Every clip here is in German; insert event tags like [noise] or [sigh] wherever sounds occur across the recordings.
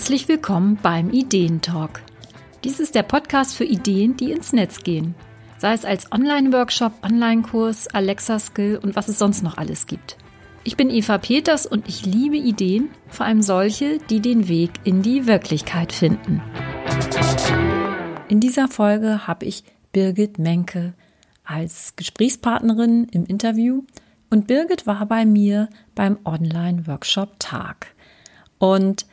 Herzlich willkommen beim Ideentalk. Dies ist der Podcast für Ideen, die ins Netz gehen. Sei es als Online-Workshop, Online-Kurs, Alexa-Skill und was es sonst noch alles gibt. Ich bin Eva Peters und ich liebe Ideen, vor allem solche, die den Weg in die Wirklichkeit finden. In dieser Folge habe ich Birgit Menke als Gesprächspartnerin im Interview und Birgit war bei mir beim Online-Workshop Tag. Und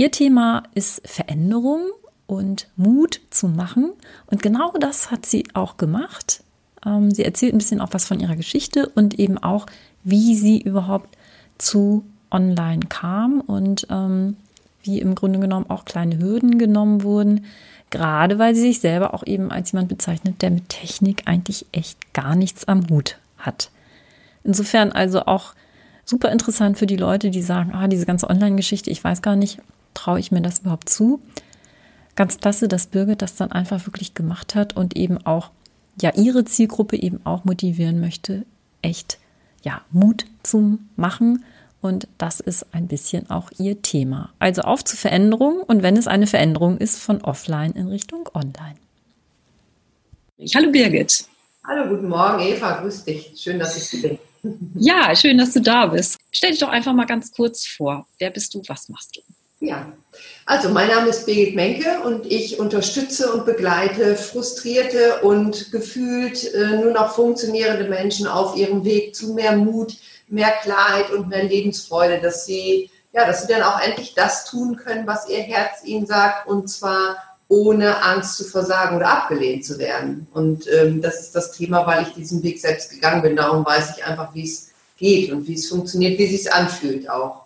ihr Thema ist Veränderung und Mut zu machen. Und genau das hat sie auch gemacht. Ähm, sie erzählt ein bisschen auch was von ihrer Geschichte und eben auch, wie sie überhaupt zu Online kam und ähm, wie im Grunde genommen auch kleine Hürden genommen wurden. Gerade weil sie sich selber auch eben als jemand bezeichnet, der mit Technik eigentlich echt gar nichts am Hut hat. Insofern also auch super interessant für die Leute, die sagen, ah, diese ganze Online-Geschichte, ich weiß gar nicht, traue ich mir das überhaupt zu? Ganz klasse, dass Birgit das dann einfach wirklich gemacht hat und eben auch ja ihre Zielgruppe eben auch motivieren möchte, echt ja Mut zum Machen und das ist ein bisschen auch ihr Thema. Also auf zur Veränderung und wenn es eine Veränderung ist von offline in Richtung online. Hallo Birgit. Hallo, guten Morgen Eva, grüß dich. Schön, dass ich hier bin. Ja, schön, dass du da bist. Stell dich doch einfach mal ganz kurz vor. Wer bist du? Was machst du? Ja, also mein Name ist Birgit Menke und ich unterstütze und begleite frustrierte und gefühlt äh, nur noch funktionierende Menschen auf ihrem Weg zu mehr Mut, mehr Klarheit und mehr Lebensfreude, dass sie, ja, dass sie dann auch endlich das tun können, was ihr Herz ihnen sagt und zwar ohne Angst zu versagen oder abgelehnt zu werden. Und ähm, das ist das Thema, weil ich diesen Weg selbst gegangen bin. Darum weiß ich einfach, wie es geht und wie es funktioniert, wie es sich anfühlt auch.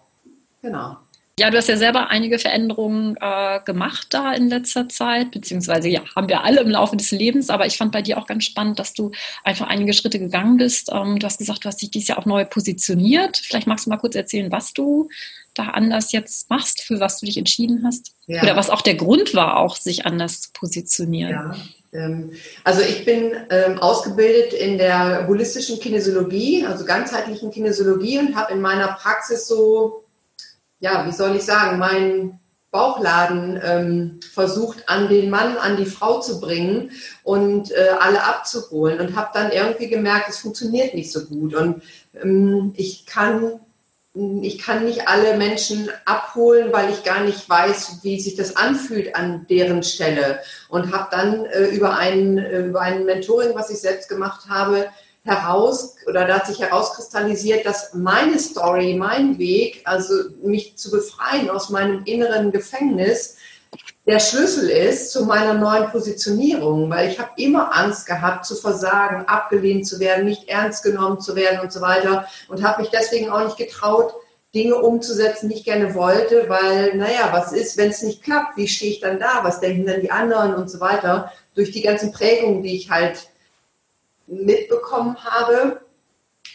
Genau. Ja, du hast ja selber einige Veränderungen äh, gemacht da in letzter Zeit, beziehungsweise ja, haben wir alle im Laufe des Lebens, aber ich fand bei dir auch ganz spannend, dass du einfach einige Schritte gegangen bist. Ähm, du hast gesagt, du hast dich dieses Jahr auch neu positioniert. Vielleicht magst du mal kurz erzählen, was du da anders jetzt machst, für was du dich entschieden hast? Ja. Oder was auch der Grund war, auch sich anders zu positionieren? Ja. Ähm, also ich bin ähm, ausgebildet in der holistischen Kinesiologie, also ganzheitlichen Kinesiologie und habe in meiner Praxis so ja, wie soll ich sagen, meinen Bauchladen ähm, versucht, an den Mann, an die Frau zu bringen und äh, alle abzuholen und habe dann irgendwie gemerkt, es funktioniert nicht so gut und ähm, ich kann ich kann nicht alle Menschen abholen, weil ich gar nicht weiß, wie sich das anfühlt an deren Stelle. Und habe dann äh, über, ein, äh, über ein Mentoring, was ich selbst gemacht habe, heraus oder da hat sich herauskristallisiert, dass meine Story, mein Weg, also mich zu befreien aus meinem inneren Gefängnis, der Schlüssel ist zu meiner neuen Positionierung, weil ich habe immer Angst gehabt zu versagen, abgelehnt zu werden, nicht ernst genommen zu werden und so weiter und habe mich deswegen auch nicht getraut, Dinge umzusetzen, die ich gerne wollte, weil, naja, was ist, wenn es nicht klappt? Wie stehe ich dann da? Was denken dann die anderen und so weiter? Durch die ganzen Prägungen, die ich halt mitbekommen habe.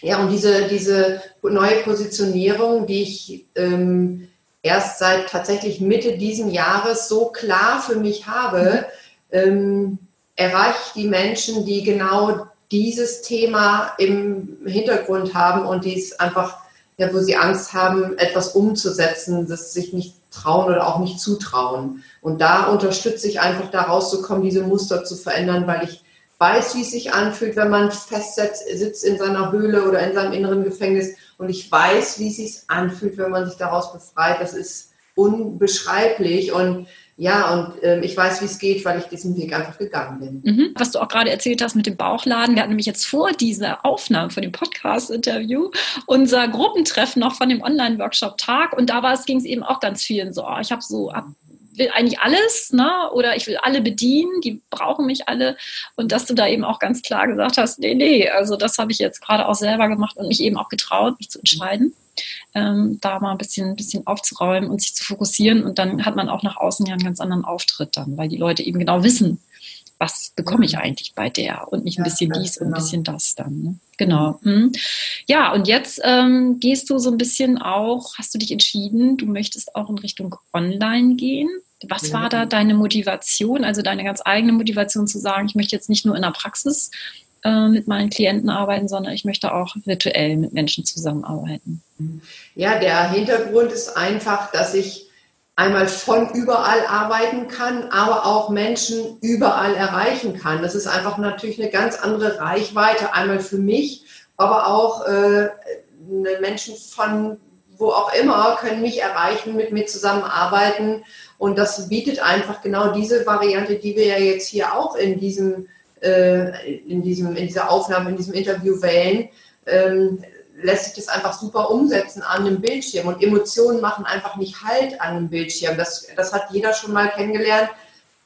Ja, und diese, diese neue Positionierung, die ich ähm, erst seit tatsächlich Mitte diesen Jahres so klar für mich habe, ähm, erreicht die Menschen, die genau dieses Thema im Hintergrund haben und die es einfach, ja, wo sie Angst haben, etwas umzusetzen, das sich nicht trauen oder auch nicht zutrauen. Und da unterstütze ich einfach, da rauszukommen, diese Muster zu verändern, weil ich weiß, wie es sich anfühlt, wenn man festsitzt sitzt in seiner Höhle oder in seinem inneren Gefängnis. Und ich weiß, wie es sich anfühlt, wenn man sich daraus befreit. Das ist unbeschreiblich. Und ja, und äh, ich weiß, wie es geht, weil ich diesen Weg einfach gegangen bin. Mhm. Was du auch gerade erzählt hast mit dem Bauchladen, wir hatten nämlich jetzt vor dieser Aufnahme von dem Podcast-Interview unser Gruppentreffen noch von dem Online-Workshop-Tag und da ging es eben auch ganz vielen so, oh, ich habe so ab will eigentlich alles, ne? Oder ich will alle bedienen, die brauchen mich alle. Und dass du da eben auch ganz klar gesagt hast, nee, nee, also das habe ich jetzt gerade auch selber gemacht und mich eben auch getraut, mich zu entscheiden. Ähm, da mal ein bisschen, ein bisschen aufzuräumen und sich zu fokussieren. Und dann hat man auch nach außen ja einen ganz anderen Auftritt dann, weil die Leute eben genau wissen, was bekomme ich eigentlich bei der und nicht ein bisschen dies und ein genau. bisschen das dann. Ne? Genau. Mhm. Ja, und jetzt ähm, gehst du so ein bisschen auch, hast du dich entschieden, du möchtest auch in Richtung Online gehen. Was war da deine Motivation, also deine ganz eigene Motivation zu sagen, ich möchte jetzt nicht nur in der Praxis äh, mit meinen Klienten arbeiten, sondern ich möchte auch virtuell mit Menschen zusammenarbeiten? Ja, der Hintergrund ist einfach, dass ich einmal von überall arbeiten kann, aber auch Menschen überall erreichen kann. Das ist einfach natürlich eine ganz andere Reichweite, einmal für mich, aber auch äh, Menschen von wo auch immer können mich erreichen, mit mir zusammenarbeiten. Und das bietet einfach genau diese Variante, die wir ja jetzt hier auch in diesem, äh, in diesem, in dieser Aufnahme, in diesem Interview wählen. Ähm, lässt sich das einfach super umsetzen an einem Bildschirm. Und Emotionen machen einfach nicht Halt an einem Bildschirm. Das, das hat jeder schon mal kennengelernt.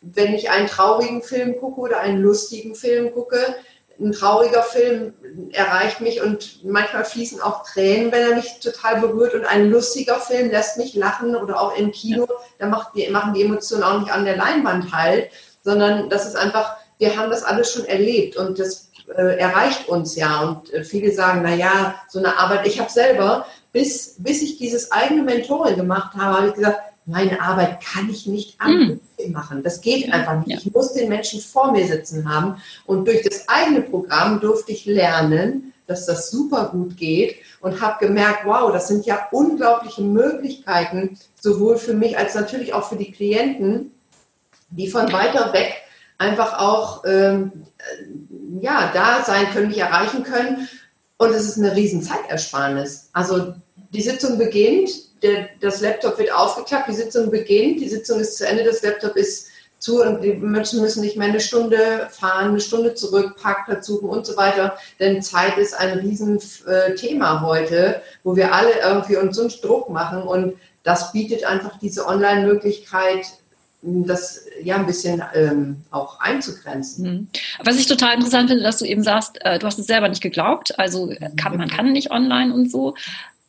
Wenn ich einen traurigen Film gucke oder einen lustigen Film gucke, ein trauriger Film erreicht mich und manchmal fließen auch Tränen, wenn er mich total berührt. Und ein lustiger Film lässt mich lachen oder auch im Kino, da machen die Emotionen auch nicht an der Leinwand halt, sondern das ist einfach, wir haben das alles schon erlebt und das äh, erreicht uns ja. Und äh, viele sagen, na ja, so eine Arbeit. Ich habe selber, bis, bis ich dieses eigene Mentoring gemacht habe, habe ich gesagt, meine Arbeit kann ich nicht am mm. machen. Das geht einfach nicht. Ja. Ich muss den Menschen vor mir sitzen haben. Und durch das eigene Programm durfte ich lernen, dass das super gut geht und habe gemerkt, wow, das sind ja unglaubliche Möglichkeiten, sowohl für mich als natürlich auch für die Klienten, die von weiter weg einfach auch ähm, ja, da sein können, mich erreichen können. Und es ist eine riesen Zeitersparnis. Also die Sitzung beginnt, der, das Laptop wird aufgeklappt, die Sitzung beginnt, die Sitzung ist zu Ende, das Laptop ist zu und die Menschen müssen nicht mehr eine Stunde fahren, eine Stunde zurück, Parkplatz suchen und so weiter. Denn Zeit ist ein Riesenthema heute, wo wir alle irgendwie uns so einen Druck machen und das bietet einfach diese Online-Möglichkeit, das ja ein bisschen ähm, auch einzugrenzen. Mhm. Was ich total interessant finde, dass du eben sagst, äh, du hast es selber nicht geglaubt, also äh, kann, man kann nicht online und so.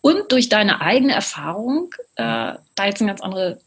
Und durch deine eigene Erfahrung äh, da jetzt eine ganz andere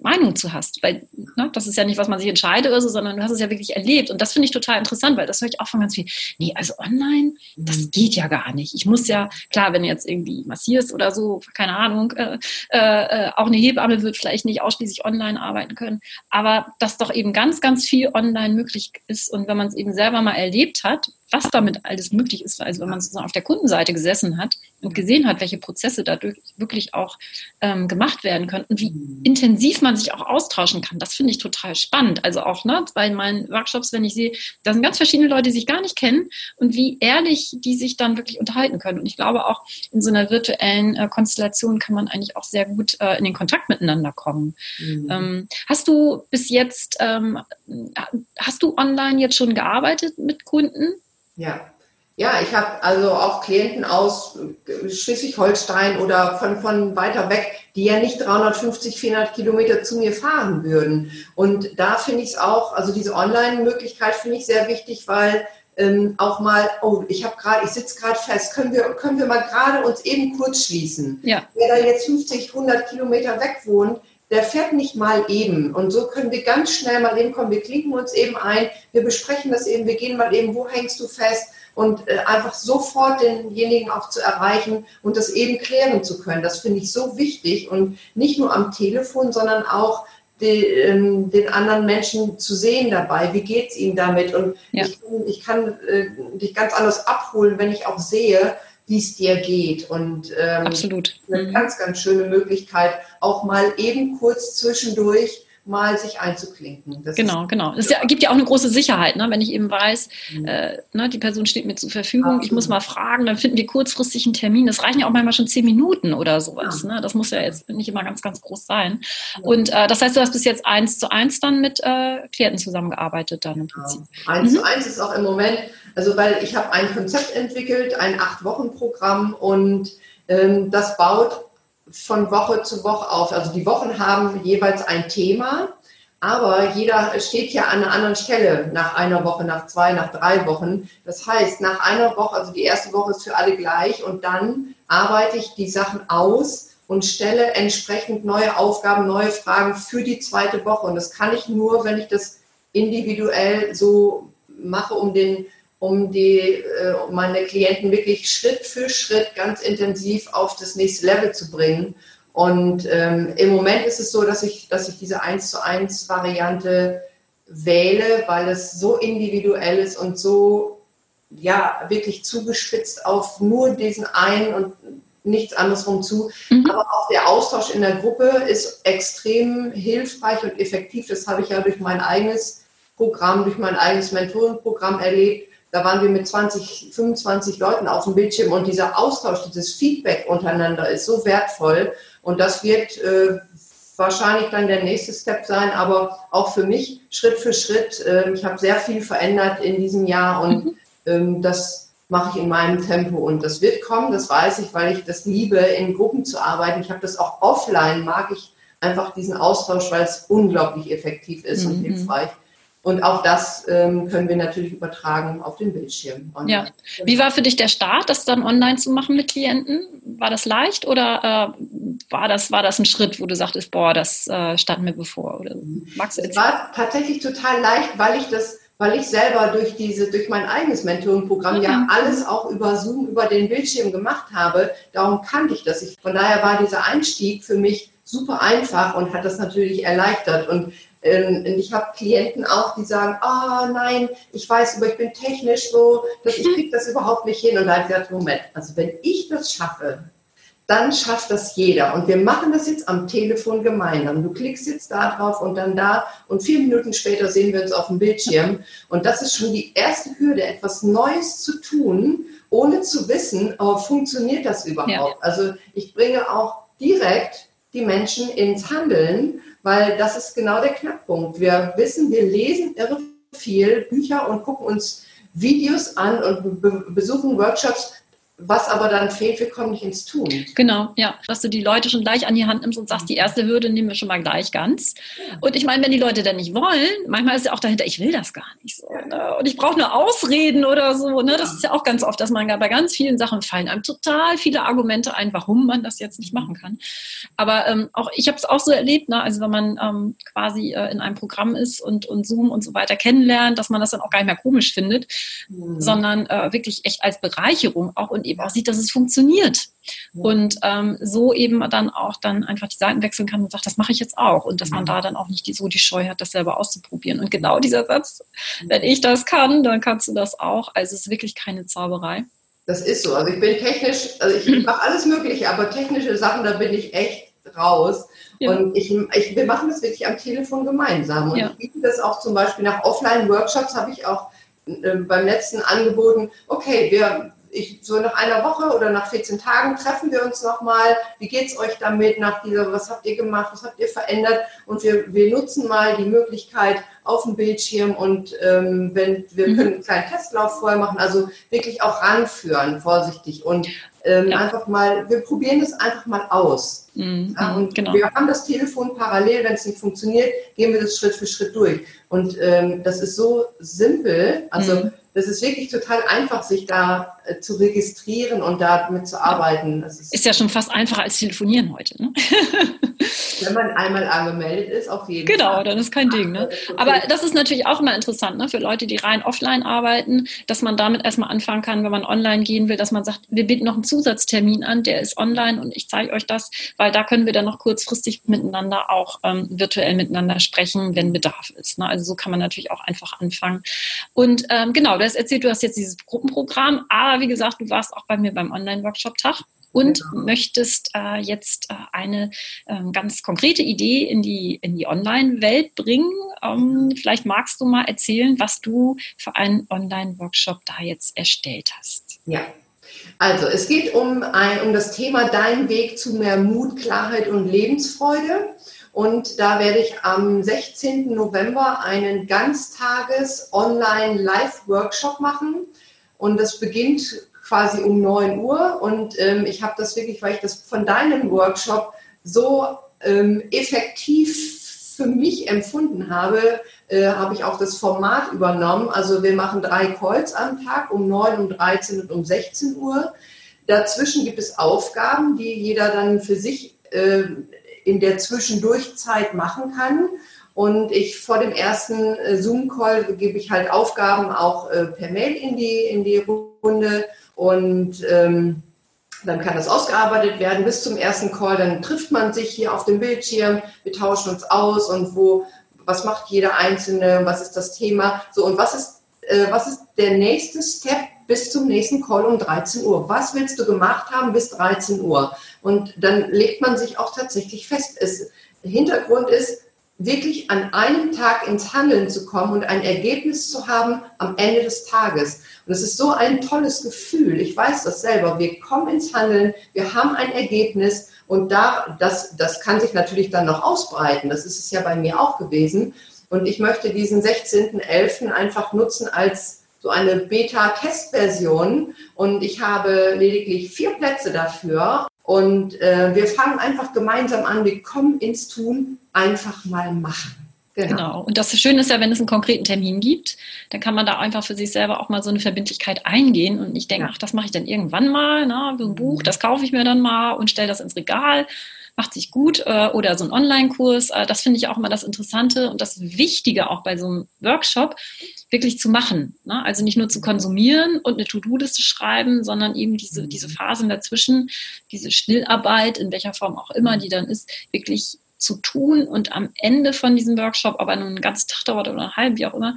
Meinung zu hast. Weil ne, das ist ja nicht, was man sich entscheidet oder so, sondern du hast es ja wirklich erlebt. Und das finde ich total interessant, weil das höre ich auch von ganz viel. Nee, also online, das mhm. geht ja gar nicht. Ich muss ja, klar, wenn du jetzt irgendwie massierst oder so, keine Ahnung, äh, äh, auch eine Hebamme wird vielleicht nicht ausschließlich online arbeiten können. Aber dass doch eben ganz, ganz viel online möglich ist. Und wenn man es eben selber mal erlebt hat, was damit alles möglich ist. Also wenn man sozusagen auf der Kundenseite gesessen hat und gesehen hat, welche Prozesse dadurch wirklich auch ähm, gemacht werden können und wie mhm. intensiv man sich auch austauschen kann, das finde ich total spannend. Also auch ne, bei meinen Workshops, wenn ich sehe, da sind ganz verschiedene Leute, die sich gar nicht kennen und wie ehrlich die sich dann wirklich unterhalten können. Und ich glaube auch in so einer virtuellen äh, Konstellation kann man eigentlich auch sehr gut äh, in den Kontakt miteinander kommen. Mhm. Ähm, hast du bis jetzt, ähm, hast du online jetzt schon gearbeitet mit Kunden? Ja. Ja, ich habe also auch Klienten aus Schleswig-Holstein oder von, von weiter weg, die ja nicht 350, 400 Kilometer zu mir fahren würden. Und da finde ich es auch, also diese Online-Möglichkeit finde ich sehr wichtig, weil ähm, auch mal, oh, ich habe gerade, ich sitze gerade fest, können wir, können wir mal gerade uns eben kurz schließen. Ja. Wer da jetzt 50, 100 Kilometer weg wohnt, der fährt nicht mal eben. Und so können wir ganz schnell mal eben kommen. Wir klinken uns eben ein, wir besprechen das eben, wir gehen mal eben, wo hängst du fest? Und äh, einfach sofort denjenigen auch zu erreichen und das eben klären zu können. Das finde ich so wichtig und nicht nur am Telefon, sondern auch die, ähm, den anderen Menschen zu sehen dabei. Wie geht es ihnen damit? Und ja. ich, ich, kann äh, dich ganz anders abholen, wenn ich auch sehe, wie es dir geht. Und ähm, Absolut. eine mhm. ganz, ganz schöne Möglichkeit, auch mal eben kurz zwischendurch mal sich einzuklinken. Das genau, ist, genau. Es ja, gibt ja auch eine große Sicherheit, ne? wenn ich eben weiß, mhm. äh, ne, die Person steht mir zur Verfügung, Absolut. ich muss mal fragen, dann finden wir kurzfristig einen Termin. Das reichen ja auch manchmal schon zehn Minuten oder sowas. Ja. Ne? Das muss ja jetzt nicht immer ganz, ganz groß sein. Ja. Und äh, das heißt, du hast bis jetzt eins zu eins dann mit äh, Klienten zusammengearbeitet dann im Prinzip. Ja. Eins mhm. zu eins ist auch im Moment, also weil ich habe ein Konzept entwickelt, ein Acht-Wochen-Programm und ähm, das baut von Woche zu Woche auf. Also die Wochen haben jeweils ein Thema, aber jeder steht ja an einer anderen Stelle nach einer Woche, nach zwei, nach drei Wochen. Das heißt, nach einer Woche, also die erste Woche ist für alle gleich und dann arbeite ich die Sachen aus und stelle entsprechend neue Aufgaben, neue Fragen für die zweite Woche. Und das kann ich nur, wenn ich das individuell so mache, um den um die, äh, um meine Klienten wirklich Schritt für Schritt ganz intensiv auf das nächste Level zu bringen. Und ähm, im Moment ist es so, dass ich, dass ich diese 1 zu 1 Variante wähle, weil es so individuell ist und so ja wirklich zugespitzt auf nur diesen einen und nichts anderes rum zu. Mhm. Aber auch der Austausch in der Gruppe ist extrem hilfreich und effektiv. Das habe ich ja durch mein eigenes Programm, durch mein eigenes Mentorenprogramm erlebt. Da waren wir mit 20, 25 Leuten auf dem Bildschirm und dieser Austausch, dieses Feedback untereinander ist so wertvoll. Und das wird äh, wahrscheinlich dann der nächste Step sein, aber auch für mich Schritt für Schritt. Äh, ich habe sehr viel verändert in diesem Jahr und mhm. ähm, das mache ich in meinem Tempo und das wird kommen, das weiß ich, weil ich das liebe, in Gruppen zu arbeiten. Ich habe das auch offline, mag ich einfach diesen Austausch, weil es unglaublich effektiv ist mhm. und hilfreich. Und auch das ähm, können wir natürlich übertragen auf den Bildschirm. Online. Ja. Wie war für dich der Start, das dann online zu machen mit Klienten? War das leicht oder äh, war, das, war das ein Schritt, wo du sagtest, boah, das äh, stand mir bevor? Oder magst du es war tatsächlich total leicht, weil ich das weil ich selber durch diese, durch mein eigenes Mentoring-Programm ja mhm. alles auch über Zoom, über den Bildschirm gemacht habe. Darum kannte ich das. Ich, von daher war dieser Einstieg für mich super einfach und hat das natürlich erleichtert. Und ähm, ich habe Klienten auch, die sagen, ah oh, nein, ich weiß, aber ich bin technisch so, dass ich kriege das überhaupt nicht hin. Und da habe ich gesagt, Moment, also wenn ich das schaffe, dann schafft das jeder. Und wir machen das jetzt am Telefon gemeinsam. Du klickst jetzt da drauf und dann da und vier Minuten später sehen wir uns auf dem Bildschirm. Und das ist schon die erste Hürde, etwas Neues zu tun, ohne zu wissen, oh, funktioniert das überhaupt. Ja. Also ich bringe auch direkt die Menschen ins Handeln weil das ist genau der Knackpunkt. Wir wissen, wir lesen irre viel Bücher und gucken uns Videos an und besuchen Workshops, was aber dann fehlt, wir kommen nicht ins Tun. Genau, ja. Dass du die Leute schon gleich an die Hand nimmst und sagst, die erste Hürde nehmen wir schon mal gleich ganz. Und ich meine, wenn die Leute dann nicht wollen, manchmal ist ja auch dahinter, ich will das gar nicht so. Ne? Und ich brauche nur Ausreden oder so. Ne? Das ist ja auch ganz oft, dass man bei ganz vielen Sachen fallen einem total viele Argumente ein, warum man das jetzt nicht machen kann. Aber ähm, auch ich habe es auch so erlebt, ne? also wenn man ähm, quasi äh, in einem Programm ist und, und Zoom und so weiter kennenlernt, dass man das dann auch gar nicht mehr komisch findet, mhm. sondern äh, wirklich echt als Bereicherung auch und eben auch sieht, dass es funktioniert. Ja. Und ähm, so eben dann auch dann einfach die Seiten wechseln kann und sagt, das mache ich jetzt auch. Und dass man da dann auch nicht die, so die Scheu hat, das selber auszuprobieren. Und genau dieser Satz, wenn ich das kann, dann kannst du das auch. Also es ist wirklich keine Zauberei. Das ist so. Also ich bin technisch, also ich [clears throat] mache alles Mögliche, aber technische Sachen, da bin ich echt raus. Ja. Und ich, ich, wir machen das wirklich am Telefon gemeinsam. Und ja. ich biete das auch zum Beispiel nach Offline-Workshops, habe ich auch äh, beim letzten angeboten, okay, wir ich, so nach einer Woche oder nach 14 Tagen treffen wir uns nochmal. Wie geht es euch damit nach dieser, was habt ihr gemacht, was habt ihr verändert? Und wir, wir nutzen mal die Möglichkeit auf dem Bildschirm und ähm, wenn wir mhm. können einen kleinen Testlauf vorher machen, also wirklich auch ranführen, vorsichtig und ähm, ja. einfach mal, wir probieren das einfach mal aus. Mhm. Ja, und genau. wir haben das Telefon parallel, wenn es nicht funktioniert, gehen wir das Schritt für Schritt durch. Und ähm, das ist so simpel, also mhm das ist wirklich total einfach, sich da äh, zu registrieren und damit zu arbeiten. Ist, ist, ja schon fast einfacher als telefonieren heute. Ne? [laughs] Wenn man einmal angemeldet ist, auf jeden genau, Fall. Genau, dann ist kein Ding. Ne? Aber das ist natürlich auch immer interessant ne? für Leute, die rein offline arbeiten, dass man damit erstmal anfangen kann, wenn man online gehen will, dass man sagt, wir bieten noch einen Zusatztermin an, der ist online und ich zeige euch das, weil da können wir dann noch kurzfristig miteinander auch ähm, virtuell miteinander sprechen, wenn Bedarf ist. Ne? Also so kann man natürlich auch einfach anfangen. Und ähm, genau, hast erzählt, du hast jetzt dieses Gruppenprogramm, aber wie gesagt, du warst auch bei mir beim Online-Workshop-Tag und genau. möchtest äh, jetzt äh, eine äh, ganz konkrete Idee in die, in die Online-Welt bringen. Ähm, vielleicht magst du mal erzählen, was du für einen Online-Workshop da jetzt erstellt hast. Ja. Also es geht um, ein, um das Thema Dein Weg zu mehr Mut, Klarheit und Lebensfreude. Und da werde ich am 16. November einen Ganztages Online-Live-Workshop machen. Und das beginnt quasi um 9 Uhr. Und ähm, ich habe das wirklich, weil ich das von deinem Workshop so ähm, effektiv für mich empfunden habe, äh, habe ich auch das Format übernommen. Also wir machen drei Calls am Tag um 9, um 13 und um 16 Uhr. Dazwischen gibt es Aufgaben, die jeder dann für sich äh, in der Zwischendurchzeit machen kann. Und ich vor dem ersten äh, Zoom-Call gebe ich halt Aufgaben auch äh, per Mail in die, in die Runde und ähm, dann kann das ausgearbeitet werden bis zum ersten Call. Dann trifft man sich hier auf dem Bildschirm, wir tauschen uns aus und wo, was macht jeder Einzelne, was ist das Thema, so und was ist, äh, was ist der nächste Step bis zum nächsten Call um 13 Uhr. Was willst du gemacht haben bis 13 Uhr? Und dann legt man sich auch tatsächlich fest. Es, Hintergrund ist, wirklich an einem Tag ins Handeln zu kommen und ein Ergebnis zu haben am Ende des Tages. Und es ist so ein tolles Gefühl. Ich weiß das selber. Wir kommen ins Handeln, wir haben ein Ergebnis und da, das, das kann sich natürlich dann noch ausbreiten. Das ist es ja bei mir auch gewesen. Und ich möchte diesen 16.11. einfach nutzen als so eine Beta-Testversion. Und ich habe lediglich vier Plätze dafür. Und äh, wir fangen einfach gemeinsam an. Wir kommen ins Tun, einfach mal machen. Genau. genau. Und das Schöne ist ja, wenn es einen konkreten Termin gibt, dann kann man da einfach für sich selber auch mal so eine Verbindlichkeit eingehen und nicht denken, ja. ach, das mache ich dann irgendwann mal, ne? so ein Buch, das kaufe ich mir dann mal und stelle das ins Regal, macht sich gut äh, oder so ein Online-Kurs. Äh, das finde ich auch immer das Interessante und das Wichtige auch bei so einem Workshop, wirklich zu machen. Ne? Also nicht nur zu konsumieren und eine To-Do-Liste schreiben, sondern eben diese, mhm. diese Phasen dazwischen, diese Schnellarbeit, in welcher Form auch immer die dann ist, wirklich zu tun und am Ende von diesem Workshop, aber nur einen ganzen Tag dauert oder einen halben, wie auch immer,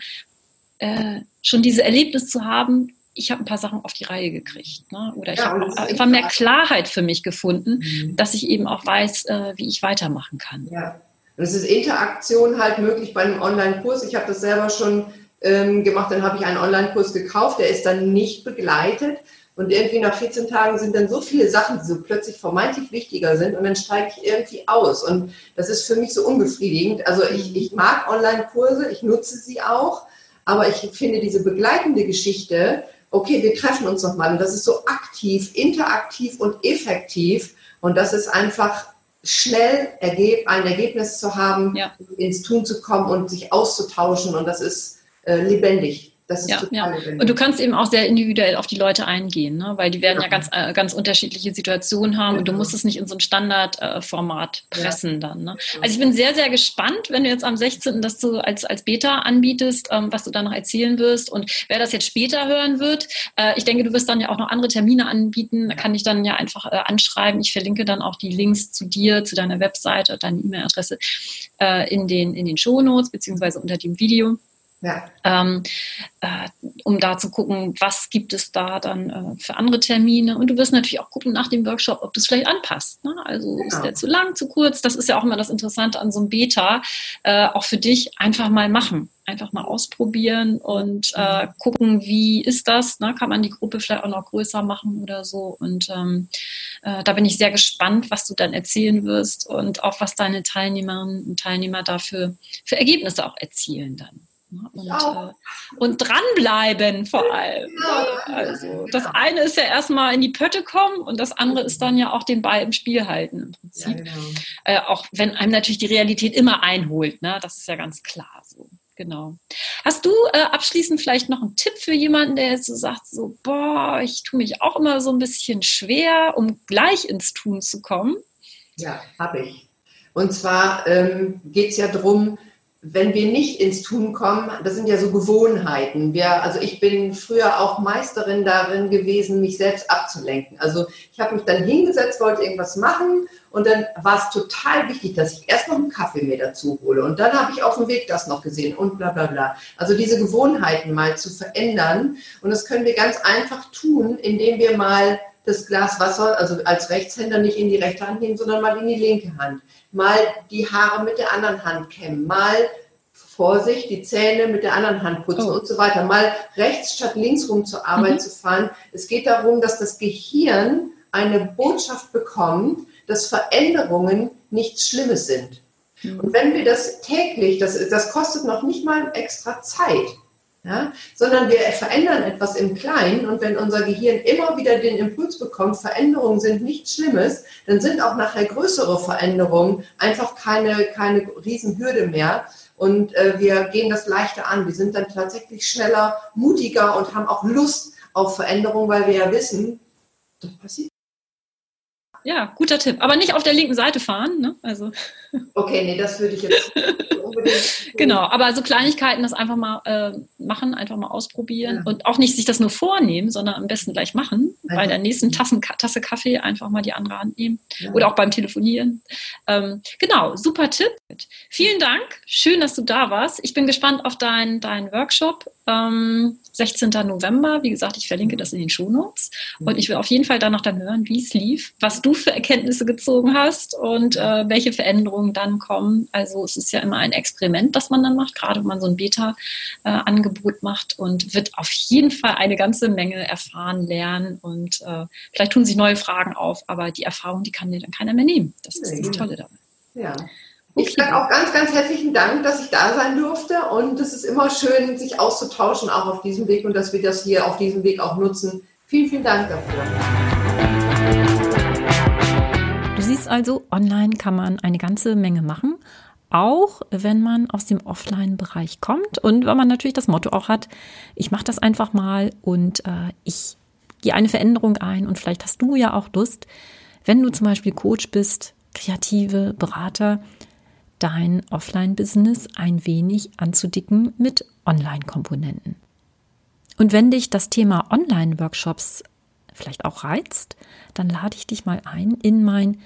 äh, schon diese Erlebnis zu haben, ich habe ein paar Sachen auf die Reihe gekriegt. Ne? Oder ich ja, habe einfach mehr Klarheit für mich gefunden, mhm. dass ich eben auch weiß, äh, wie ich weitermachen kann. Ja, und es ist Interaktion halt möglich bei einem Online-Kurs. Ich habe das selber schon ähm, gemacht, dann habe ich einen Online-Kurs gekauft, der ist dann nicht begleitet. Und irgendwie nach 14 Tagen sind dann so viele Sachen, die so plötzlich vermeintlich wichtiger sind und dann steige ich irgendwie aus. Und das ist für mich so unbefriedigend. Also ich, ich mag Online-Kurse, ich nutze sie auch, aber ich finde diese begleitende Geschichte, okay, wir treffen uns nochmal und das ist so aktiv, interaktiv und effektiv und das ist einfach schnell ein Ergebnis zu haben, ja. ins Tun zu kommen und sich auszutauschen und das ist äh, lebendig. Das ist ja, total ja. Und du kannst eben auch sehr individuell auf die Leute eingehen, ne? weil die werden ja, ja ganz, äh, ganz unterschiedliche Situationen haben und du musst es nicht in so ein Standardformat äh, pressen dann. Ne? Also ich bin sehr, sehr gespannt, wenn du jetzt am 16. das du als, als Beta anbietest, ähm, was du da noch erzählen wirst und wer das jetzt später hören wird. Äh, ich denke, du wirst dann ja auch noch andere Termine anbieten, da kann ich dann ja einfach äh, anschreiben. Ich verlinke dann auch die Links zu dir, zu deiner Webseite, deine E-Mail-Adresse äh, in den, in den Shownotes beziehungsweise unter dem Video. Ja. Ähm, äh, um da zu gucken, was gibt es da dann äh, für andere Termine. Und du wirst natürlich auch gucken nach dem Workshop, ob du es vielleicht anpasst. Ne? Also genau. ist der zu lang, zu kurz? Das ist ja auch immer das Interessante an so einem Beta. Äh, auch für dich einfach mal machen. Einfach mal ausprobieren und äh, mhm. gucken, wie ist das? Ne? Kann man die Gruppe vielleicht auch noch größer machen oder so? Und ähm, äh, da bin ich sehr gespannt, was du dann erzählen wirst und auch was deine Teilnehmerinnen und Teilnehmer dafür für Ergebnisse auch erzielen dann. Und, äh, und dranbleiben vor allem. Also das eine ist ja erstmal in die Pötte kommen und das andere ist dann ja auch den Ball im Spiel halten im Prinzip. Ja, genau. äh, auch wenn einem natürlich die Realität immer einholt, ne? das ist ja ganz klar so. Genau. Hast du äh, abschließend vielleicht noch einen Tipp für jemanden, der jetzt so sagt, so, boah, ich tue mich auch immer so ein bisschen schwer, um gleich ins Tun zu kommen? Ja, habe ich. Und zwar ähm, geht es ja darum, wenn wir nicht ins Tun kommen, das sind ja so Gewohnheiten. Wir, also ich bin früher auch Meisterin darin gewesen, mich selbst abzulenken. Also ich habe mich dann hingesetzt, wollte irgendwas machen und dann war es total wichtig, dass ich erst noch einen Kaffee mir dazu hole und dann habe ich auf dem Weg das noch gesehen und bla bla bla. Also diese Gewohnheiten mal zu verändern und das können wir ganz einfach tun, indem wir mal das Glas Wasser, also als Rechtshänder nicht in die rechte Hand nehmen, sondern mal in die linke Hand. Mal die Haare mit der anderen Hand kämmen, mal Vorsicht, die Zähne mit der anderen Hand putzen oh. und so weiter. Mal rechts statt links rum zur Arbeit mhm. zu fahren. Es geht darum, dass das Gehirn eine Botschaft bekommt, dass Veränderungen nichts Schlimmes sind. Mhm. Und wenn wir das täglich, das, das kostet noch nicht mal extra Zeit, ja? Sondern wir verändern etwas im Kleinen und wenn unser Gehirn immer wieder den Impuls bekommt, Veränderungen sind nichts Schlimmes, dann sind auch nachher größere Veränderungen einfach keine, keine Riesenhürde mehr. Und äh, wir gehen das leichter an. Wir sind dann tatsächlich schneller, mutiger und haben auch Lust auf Veränderung, weil wir ja wissen, das passiert. Ja, guter Tipp. Aber nicht auf der linken Seite fahren. Ne? Also. Okay, nee, das würde ich jetzt unbedingt. [laughs] genau, aber so Kleinigkeiten, das einfach mal äh, machen, einfach mal ausprobieren ja. und auch nicht sich das nur vornehmen, sondern am besten gleich machen. Einfach. Bei der nächsten Tassen, Tasse Kaffee einfach mal die andere Hand nehmen ja. oder auch beim Telefonieren. Ähm, genau, super Tipp. Vielen Dank, schön, dass du da warst. Ich bin gespannt auf deinen dein Workshop. Ähm, 16. November. Wie gesagt, ich verlinke das in den Shownotes. Und ich will auf jeden Fall danach dann hören, wie es lief, was du für Erkenntnisse gezogen hast und äh, welche Veränderungen dann kommen. Also es ist ja immer ein Experiment, das man dann macht, gerade wenn man so ein Beta-Angebot macht und wird auf jeden Fall eine ganze Menge erfahren, lernen und äh, vielleicht tun sich neue Fragen auf, aber die Erfahrung, die kann dir dann keiner mehr nehmen. Das ist das Tolle dabei. Ja. Ich sage auch ganz, ganz herzlichen Dank, dass ich da sein durfte. Und es ist immer schön, sich auszutauschen, auch auf diesem Weg und dass wir das hier auf diesem Weg auch nutzen. Vielen, vielen Dank dafür. Also, online kann man eine ganze Menge machen, auch wenn man aus dem Offline-Bereich kommt und wenn man natürlich das Motto auch hat, ich mache das einfach mal und äh, ich gehe eine Veränderung ein und vielleicht hast du ja auch Lust, wenn du zum Beispiel Coach bist, Kreative, Berater, dein Offline-Business ein wenig anzudicken mit Online-Komponenten. Und wenn dich das Thema Online-Workshops vielleicht auch reizt, dann lade ich dich mal ein in mein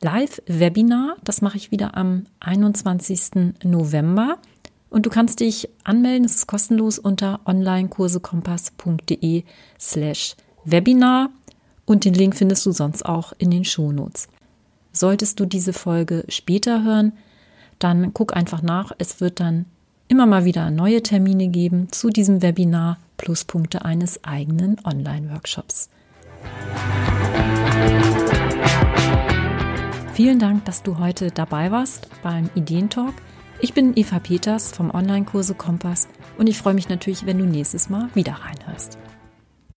Live-Webinar. Das mache ich wieder am 21. November. Und du kannst dich anmelden, es ist kostenlos unter onlinekursekompass.de slash Webinar und den Link findest du sonst auch in den Shownotes. Solltest du diese Folge später hören, dann guck einfach nach. Es wird dann immer mal wieder neue Termine geben zu diesem Webinar Pluspunkte eines eigenen Online-Workshops. Vielen Dank, dass du heute dabei warst beim Ideentalk. Ich bin Eva Peters vom Online-Kurse Kompass und ich freue mich natürlich, wenn du nächstes Mal wieder reinhörst.